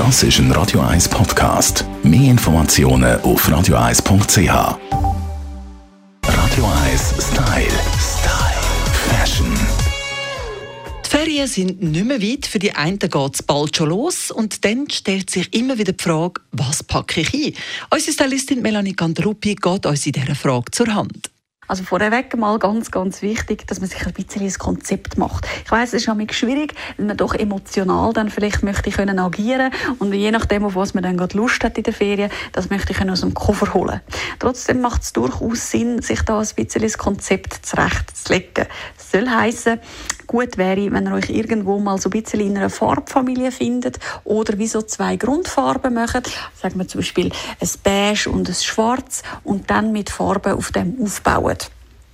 Das ist ein Radio 1 Podcast. Mehr Informationen auf radio1.ch. Radio 1 Style. Style. Fashion. Die Ferien sind nicht mehr weit. Für die einen geht es bald schon los. Und dann stellt sich immer wieder die Frage, was packe ich ein? Unsere Stylistin Melanie Gandruppi geht uns in dieser Frage zur Hand. Also vorweg mal ganz, ganz wichtig, dass man sich ein bisschen ins Konzept macht. Ich weiß, es ist manchmal schwierig, weil man doch emotional dann vielleicht möchte können agieren und je nachdem, auf was man dann gerade Lust hat in der Ferien, das möchte ich aus dem Koffer holen. Trotzdem macht es durchaus Sinn, sich da ein bisschen ins Konzept zurechtzulegen. Das soll heißen, gut wäre, wenn ihr euch irgendwo mal so ein bisschen in einer Farbfamilie findet oder wie so zwei Grundfarben macht. Sagen wir zum Beispiel ein Beige und ein Schwarz und dann mit Farben auf dem aufbauen.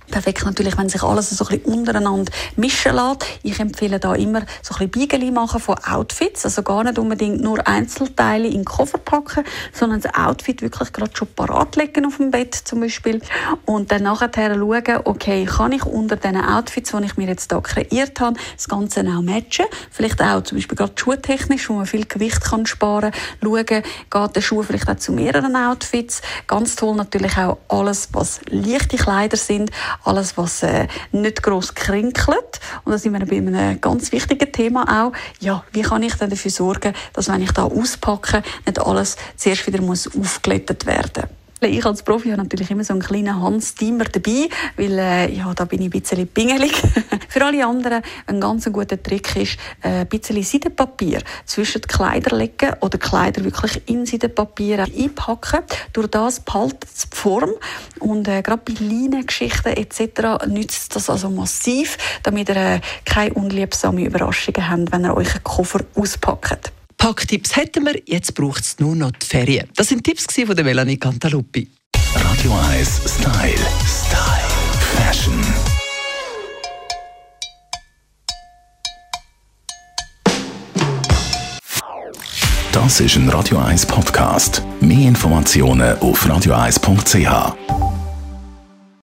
Perfekt natürlich, wenn sich alles so ein bisschen untereinander mischen lässt. Ich empfehle da immer so ein bisschen Biegeli machen von Outfits. Also gar nicht unbedingt nur Einzelteile in den Koffer packen, sondern das Outfit wirklich gerade schon parat legen auf dem Bett zum Beispiel. Und dann nachher schauen, okay, kann ich unter diesen Outfits, die ich mir jetzt hier kreiert habe, das Ganze auch matchen. Vielleicht auch zum Beispiel gerade schuhtechnisch, wo man viel Gewicht kann sparen kann. Schauen, geht der Schuh vielleicht auch zu mehreren Outfits. Ganz toll natürlich auch alles, was leichte Kleider sind alles, was äh, nicht gross krinkelt. Und da sind wir bei einem ganz wichtigen Thema auch. Ja, wie kann ich denn dafür sorgen, dass wenn ich da auspacke, nicht alles zuerst wieder muss aufglättet werden muss? Ich als Profi habe natürlich immer so einen kleinen Hans-Steamer dabei, weil äh, ja, da bin ich ein bisschen pingelig. Für alle anderen ein ganz guter Trick ist, äh, ein bisschen Seidenpapier zwischen die Kleider legen oder Kleider wirklich in Seidenpapier einpacken. Durch das behaltet es die Form und äh, gerade bei Leinengeschichten etc. nützt das also massiv, damit ihr äh, keine unliebsamen Überraschungen habt, wenn ihr euch einen Koffer auspackt. Packtipps hätten wir, jetzt braucht es nur noch die Ferien. Das sind Tipps von der Melanie Cantaluppi. Radio 1 Style. Style. Fashion. Das ist ein Radio 1 Podcast. Mehr Informationen auf radio1.ch.